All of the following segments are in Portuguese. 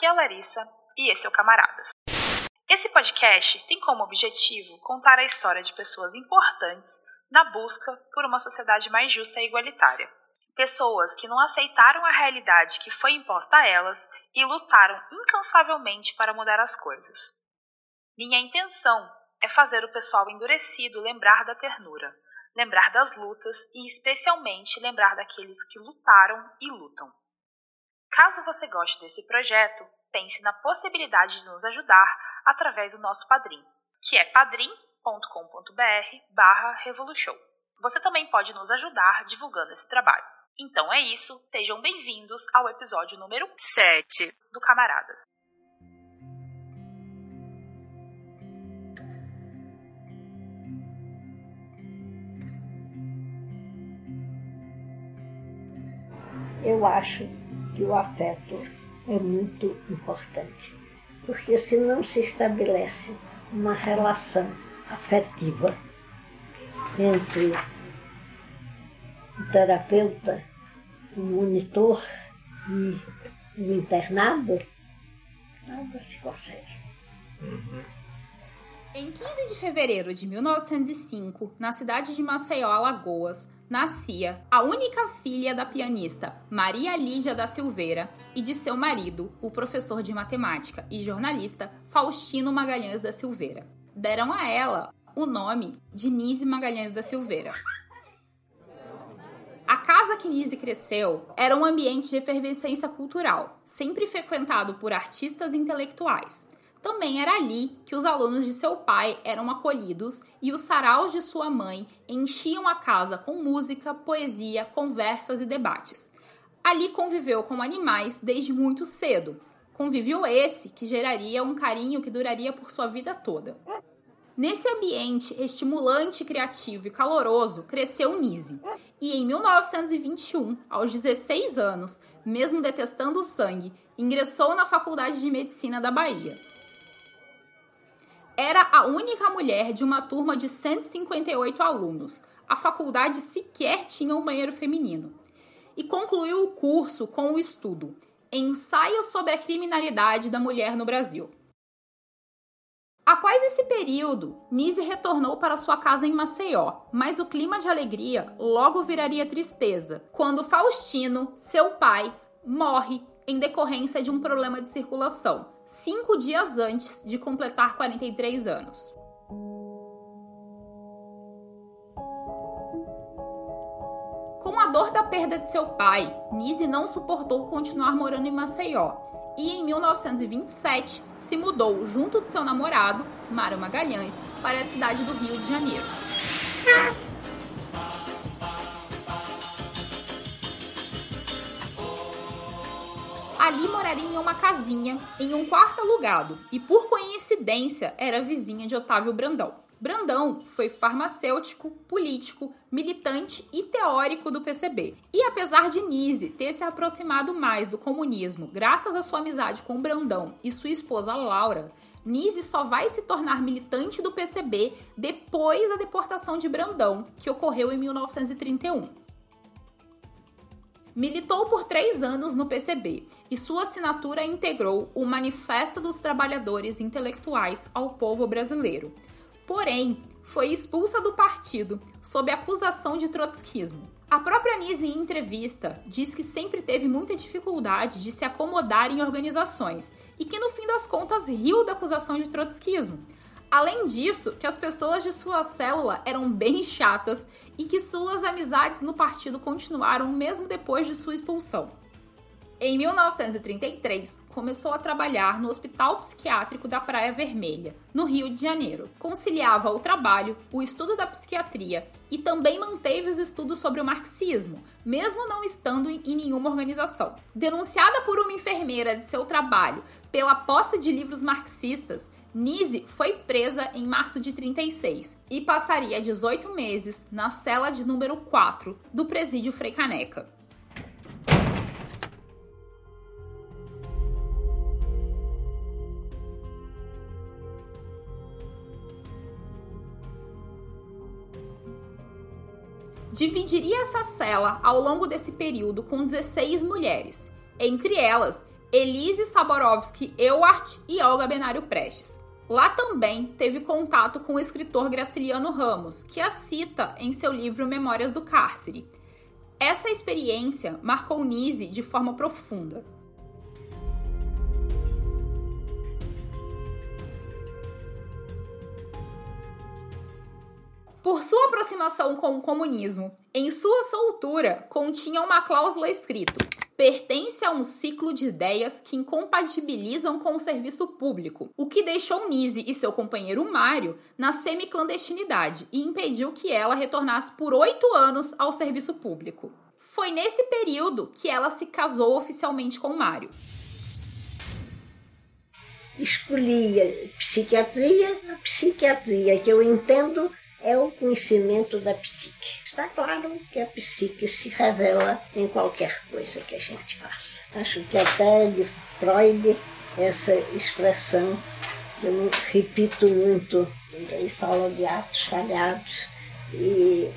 Aqui é a Larissa e esse é o Camaradas. Esse podcast tem como objetivo contar a história de pessoas importantes na busca por uma sociedade mais justa e igualitária. Pessoas que não aceitaram a realidade que foi imposta a elas e lutaram incansavelmente para mudar as coisas. Minha intenção é fazer o pessoal endurecido lembrar da ternura, lembrar das lutas e, especialmente, lembrar daqueles que lutaram e lutam. Caso você goste desse projeto, pense na possibilidade de nos ajudar através do nosso Padrim, que é padrim.com.br barra Revolution. Você também pode nos ajudar divulgando esse trabalho. Então é isso, sejam bem-vindos ao episódio número 7 do Camaradas. Eu acho que o afeto é muito importante, porque se não se estabelece uma relação afetiva entre o terapeuta, o monitor e o internado, nada se consegue. Em 15 de fevereiro de 1905, na cidade de Maceió, Alagoas, nascia a única filha da pianista Maria Lídia da Silveira e de seu marido, o professor de matemática e jornalista Faustino Magalhães da Silveira. Deram a ela o nome de Nise Magalhães da Silveira. A casa que Nise cresceu era um ambiente de efervescência cultural, sempre frequentado por artistas intelectuais. Também era ali que os alunos de seu pai eram acolhidos e os saraus de sua mãe enchiam a casa com música, poesia, conversas e debates. Ali conviveu com animais desde muito cedo. Convívio esse que geraria um carinho que duraria por sua vida toda. Nesse ambiente estimulante, criativo e caloroso, cresceu Nise. E em 1921, aos 16 anos, mesmo detestando o sangue, ingressou na Faculdade de Medicina da Bahia. Era a única mulher de uma turma de 158 alunos. A faculdade sequer tinha um banheiro feminino. E concluiu o curso com o estudo Ensaio sobre a Criminalidade da Mulher no Brasil. Após esse período, Nise retornou para sua casa em Maceió, mas o clima de alegria logo viraria tristeza quando Faustino, seu pai, morre em decorrência de um problema de circulação, cinco dias antes de completar 43 anos. Com a dor da perda de seu pai, Nise não suportou continuar morando em Maceió e em 1927 se mudou junto de seu namorado, Mário Magalhães, para a cidade do Rio de Janeiro. Moraria em uma casinha, em um quarto alugado, e por coincidência era vizinha de Otávio Brandão. Brandão foi farmacêutico, político, militante e teórico do PCB. E apesar de Nise ter se aproximado mais do comunismo graças à sua amizade com Brandão e sua esposa Laura, Nise só vai se tornar militante do PCB depois da deportação de Brandão, que ocorreu em 1931. Militou por três anos no PCB e sua assinatura integrou o Manifesto dos Trabalhadores Intelectuais ao povo brasileiro. Porém, foi expulsa do partido sob acusação de trotskismo. A própria Nise, em entrevista, diz que sempre teve muita dificuldade de se acomodar em organizações e que, no fim das contas, riu da acusação de trotskismo Além disso, que as pessoas de sua célula eram bem chatas e que suas amizades no partido continuaram mesmo depois de sua expulsão. Em 1933, começou a trabalhar no Hospital Psiquiátrico da Praia Vermelha, no Rio de Janeiro. Conciliava o trabalho, o estudo da psiquiatria e também manteve os estudos sobre o marxismo, mesmo não estando em nenhuma organização. Denunciada por uma enfermeira de seu trabalho pela posse de livros marxistas, Nise foi presa em março de 36 e passaria 18 meses na cela de número 4 do presídio Frei Caneca. Dividiria essa cela ao longo desse período com 16 mulheres, entre elas Elise Saborovski Ewart e Olga Benário Prestes. Lá também teve contato com o escritor Graciliano Ramos, que a cita em seu livro Memórias do Cárcere. Essa experiência marcou Nise de forma profunda. Por sua aproximação com o comunismo, em sua soltura continha uma cláusula escrito: pertence a um ciclo de ideias que incompatibilizam com o serviço público, o que deixou Nise e seu companheiro Mário na semiclandestinidade e impediu que ela retornasse por oito anos ao serviço público. Foi nesse período que ela se casou oficialmente com Mário. Escolhi a psiquiatria, a psiquiatria que eu entendo é o conhecimento da psique. Está claro que a psique se revela em qualquer coisa que a gente faça. Acho que até de Freud, essa expressão, que eu repito muito, ele fala de atos falhados e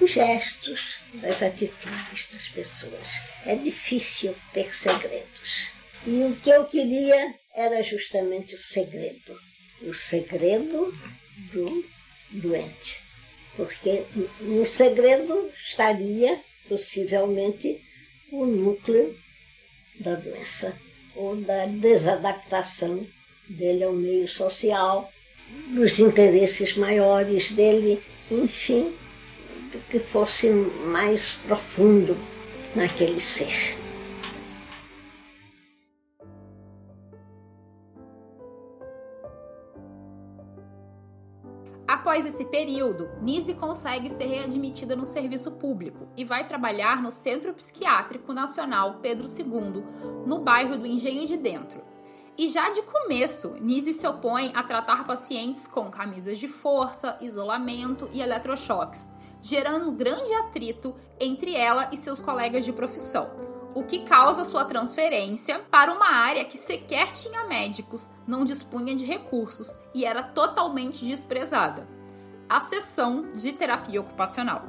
os gestos, das atitudes das pessoas. É difícil ter segredos. E o que eu queria era justamente o segredo. O segredo do doente. Porque no segredo estaria possivelmente o núcleo da doença ou da desadaptação dele ao meio social, dos interesses maiores dele, enfim, do que fosse mais profundo naquele ser. Após esse período, Nise consegue ser readmitida no serviço público e vai trabalhar no Centro Psiquiátrico Nacional Pedro II, no bairro do Engenho de Dentro. E já de começo, Nise se opõe a tratar pacientes com camisas de força, isolamento e eletrochoques, gerando grande atrito entre ela e seus colegas de profissão o que causa sua transferência para uma área que sequer tinha médicos, não dispunha de recursos e era totalmente desprezada a seção de terapia ocupacional.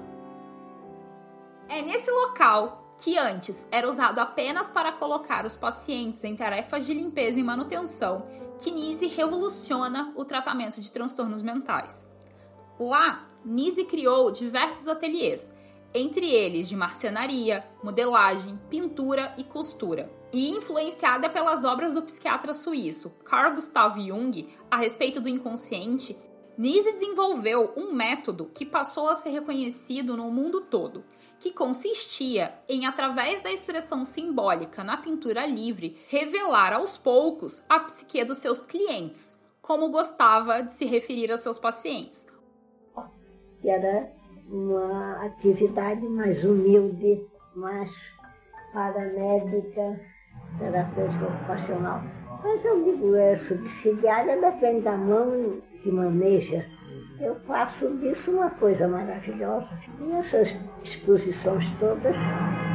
É nesse local que antes era usado apenas para colocar os pacientes em tarefas de limpeza e manutenção, que Nise revoluciona o tratamento de transtornos mentais. Lá, Nise criou diversos ateliês entre eles de marcenaria, modelagem, pintura e costura. E influenciada pelas obras do psiquiatra suíço Carl Gustav Jung a respeito do inconsciente, Nise desenvolveu um método que passou a ser reconhecido no mundo todo, que consistia em, através da expressão simbólica na pintura livre, revelar aos poucos a psique dos seus clientes, como gostava de se referir a seus pacientes. Era uma atividade mais humilde, mais paramédica, terapêutica ocupacional. Mas eu digo, é subsidiária depende da mão que maneja. Eu faço disso uma coisa maravilhosa. E essas exposições todas,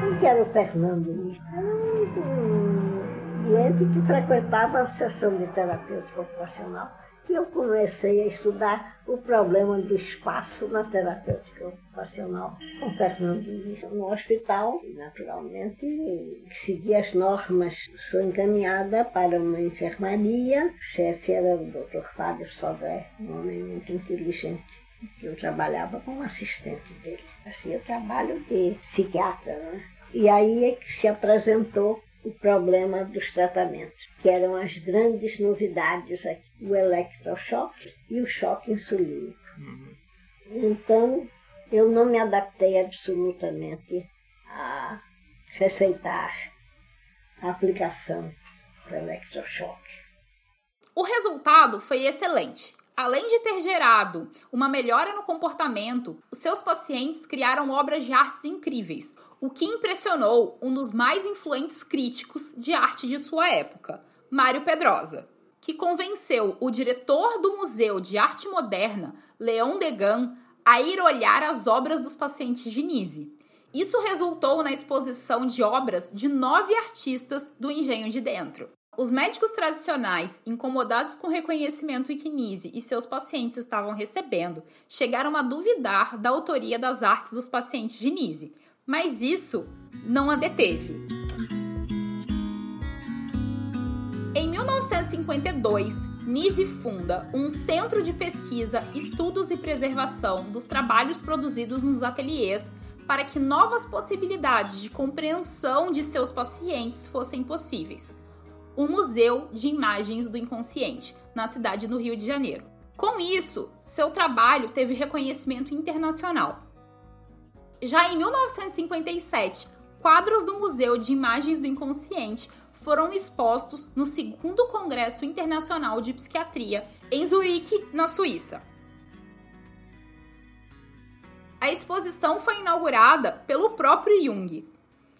não quero o Fernando nisso. Era um doente que frequentava a sessão de terapêutica ocupacional eu comecei a estudar o problema do espaço na terapêutica ocupacional com Fernando Luiz no hospital. Naturalmente, segui as normas. Sou encaminhada para uma enfermaria. O chefe era o Dr. Fábio Sodré, um homem muito inteligente. Eu trabalhava como assistente dele. Assim, eu trabalho de psiquiatra, né? E aí é que se apresentou o problema dos tratamentos, que eram as grandes novidades aqui, o eletrochoque e o choque insulínico. Uhum. Então, eu não me adaptei absolutamente a receitar a aplicação do eletrochoque. O resultado foi excelente. Além de ter gerado uma melhora no comportamento, os seus pacientes criaram obras de artes incríveis, o que impressionou um dos mais influentes críticos de arte de sua época, Mário Pedrosa, que convenceu o diretor do Museu de Arte Moderna, Leon Degan, a ir olhar as obras dos pacientes de Nise. Isso resultou na exposição de obras de nove artistas do Engenho de Dentro. Os médicos tradicionais, incomodados com o reconhecimento que Nise e seus pacientes estavam recebendo, chegaram a duvidar da autoria das artes dos pacientes de Nise, mas isso não a deteve. 1952, Nise funda um centro de pesquisa, estudos e preservação dos trabalhos produzidos nos ateliês para que novas possibilidades de compreensão de seus pacientes fossem possíveis. O Museu de Imagens do Inconsciente, na cidade do Rio de Janeiro. Com isso, seu trabalho teve reconhecimento internacional. Já em 1957, quadros do Museu de Imagens do Inconsciente foram expostos no segundo Congresso Internacional de Psiquiatria, em Zurique, na Suíça. A exposição foi inaugurada pelo próprio Jung.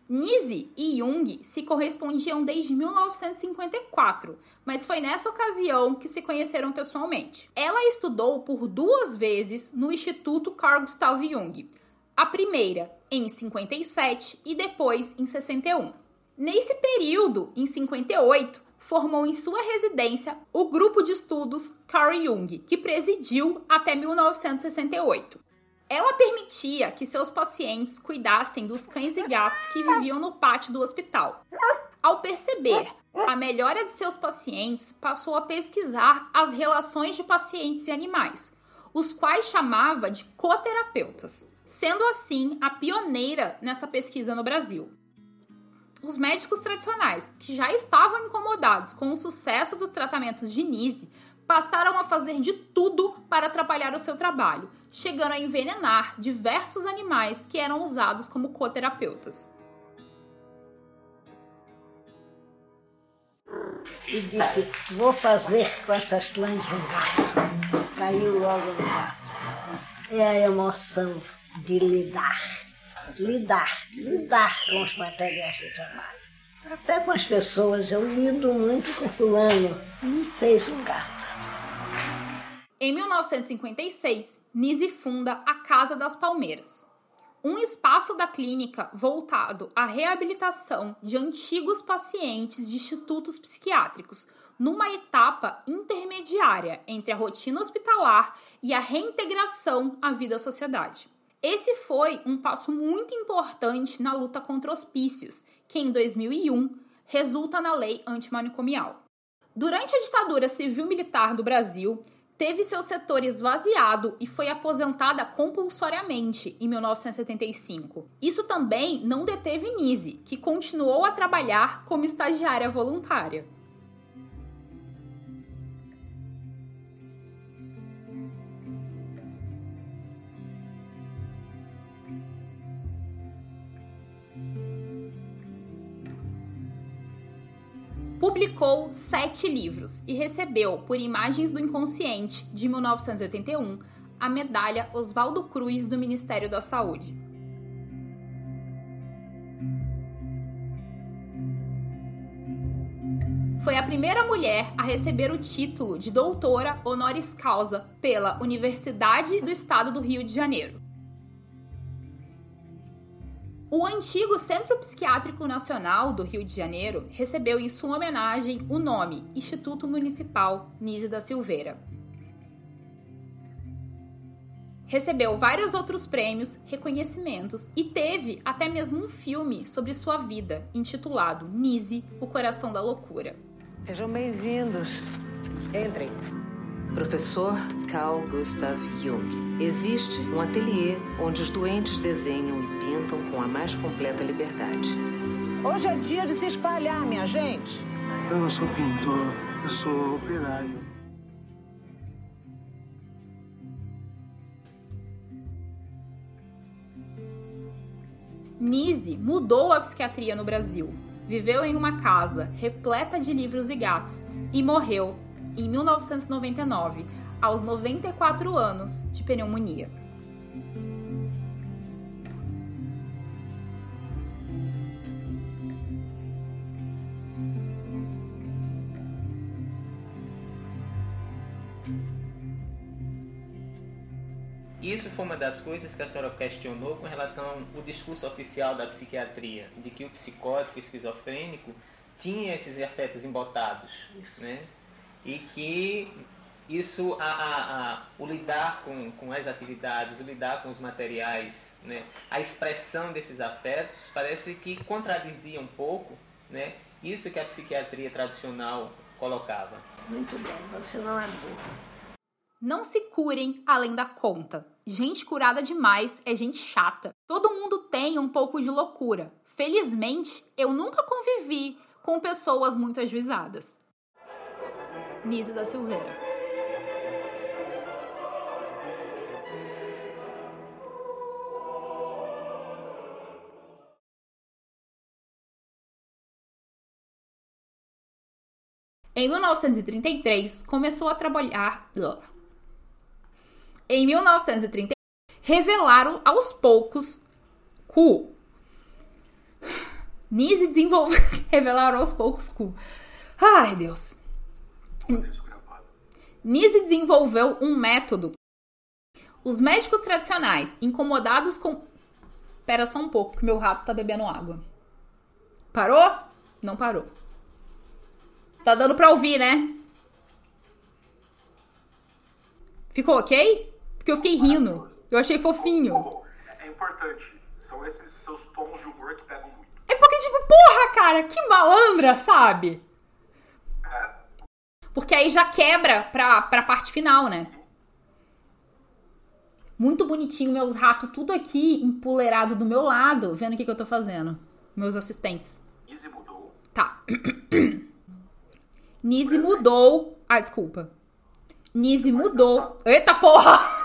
Nise e Jung se correspondiam desde 1954, mas foi nessa ocasião que se conheceram pessoalmente. Ela estudou por duas vezes no Instituto Carl Gustav Jung, a primeira em 57 e depois em 61. Nesse período, em 58, formou em sua residência o grupo de estudos Carl Jung, que presidiu até 1968. Ela permitia que seus pacientes cuidassem dos cães e gatos que viviam no pátio do hospital. Ao perceber a melhora de seus pacientes, passou a pesquisar as relações de pacientes e animais, os quais chamava de coterapeutas, sendo assim a pioneira nessa pesquisa no Brasil. Os médicos tradicionais, que já estavam incomodados com o sucesso dos tratamentos de Nise, passaram a fazer de tudo para atrapalhar o seu trabalho, chegando a envenenar diversos animais que eram usados como coterapeutas. E disse: Vou fazer com essas lãs um gato. Caiu logo no gato. É a emoção de lidar lidar, lidar com os materiais de trabalho. Até com as pessoas, eu lido muito com fulano, me fez um gato. Em 1956, Nise funda a Casa das Palmeiras, um espaço da clínica voltado à reabilitação de antigos pacientes de institutos psiquiátricos, numa etapa intermediária entre a rotina hospitalar e a reintegração à vida à sociedade. Esse foi um passo muito importante na luta contra hospícios, que em 2001 resulta na lei antimanicomial. Durante a ditadura civil-militar do Brasil, teve seu setor esvaziado e foi aposentada compulsoriamente em 1975. Isso também não deteve Nise, que continuou a trabalhar como estagiária voluntária. Publicou sete livros e recebeu, por Imagens do Inconsciente, de 1981, a medalha Oswaldo Cruz do Ministério da Saúde. Foi a primeira mulher a receber o título de doutora honoris causa pela Universidade do Estado do Rio de Janeiro. O antigo Centro Psiquiátrico Nacional do Rio de Janeiro recebeu em sua homenagem o nome Instituto Municipal Nise da Silveira. Recebeu vários outros prêmios, reconhecimentos e teve até mesmo um filme sobre sua vida, intitulado Nise, o Coração da Loucura. Sejam bem-vindos. Entrem. Professor Carl Gustav Jung. Existe um ateliê onde os doentes desenham e pintam com a mais completa liberdade. Hoje é dia de se espalhar, minha gente. Eu não sou pintor, eu sou operário. Nise mudou a psiquiatria no Brasil. Viveu em uma casa repleta de livros e gatos e morreu em 1999, aos 94 anos de pneumonia. Isso foi uma das coisas que a senhora questionou com relação ao discurso oficial da psiquiatria, de que o psicótico esquizofrênico tinha esses afetos embotados, Isso. né? E que isso, a, a, a, o lidar com, com as atividades, o lidar com os materiais, né, a expressão desses afetos, parece que contradizia um pouco né, isso que a psiquiatria tradicional colocava. Muito bem, você não é burro. Não se curem além da conta. Gente curada demais é gente chata. Todo mundo tem um pouco de loucura. Felizmente, eu nunca convivi com pessoas muito ajuizadas. Nise da Silveira. Em 1933, começou a trabalhar. Em 1930, revelaram aos poucos cu. Nise desenvolveu. revelaram aos poucos cu. Ai, Deus. Nise desenvolveu um método. Os médicos tradicionais, incomodados com. Pera só um pouco, que meu rato tá bebendo água. Parou? Não parou. Tá dando pra ouvir, né? Ficou ok? Porque eu fiquei rindo. Eu achei fofinho. É importante. São esses seus tons de humor que pegam muito. É porque, tipo, porra, cara, que malandra, sabe? Porque aí já quebra pra, pra parte final, né? Muito bonitinho, meus ratos tudo aqui empoleirado do meu lado, vendo o que, que eu tô fazendo. Meus assistentes. Easy mudou. Tá. Nise mudou. Ah, desculpa. Nise mudou. Eita porra!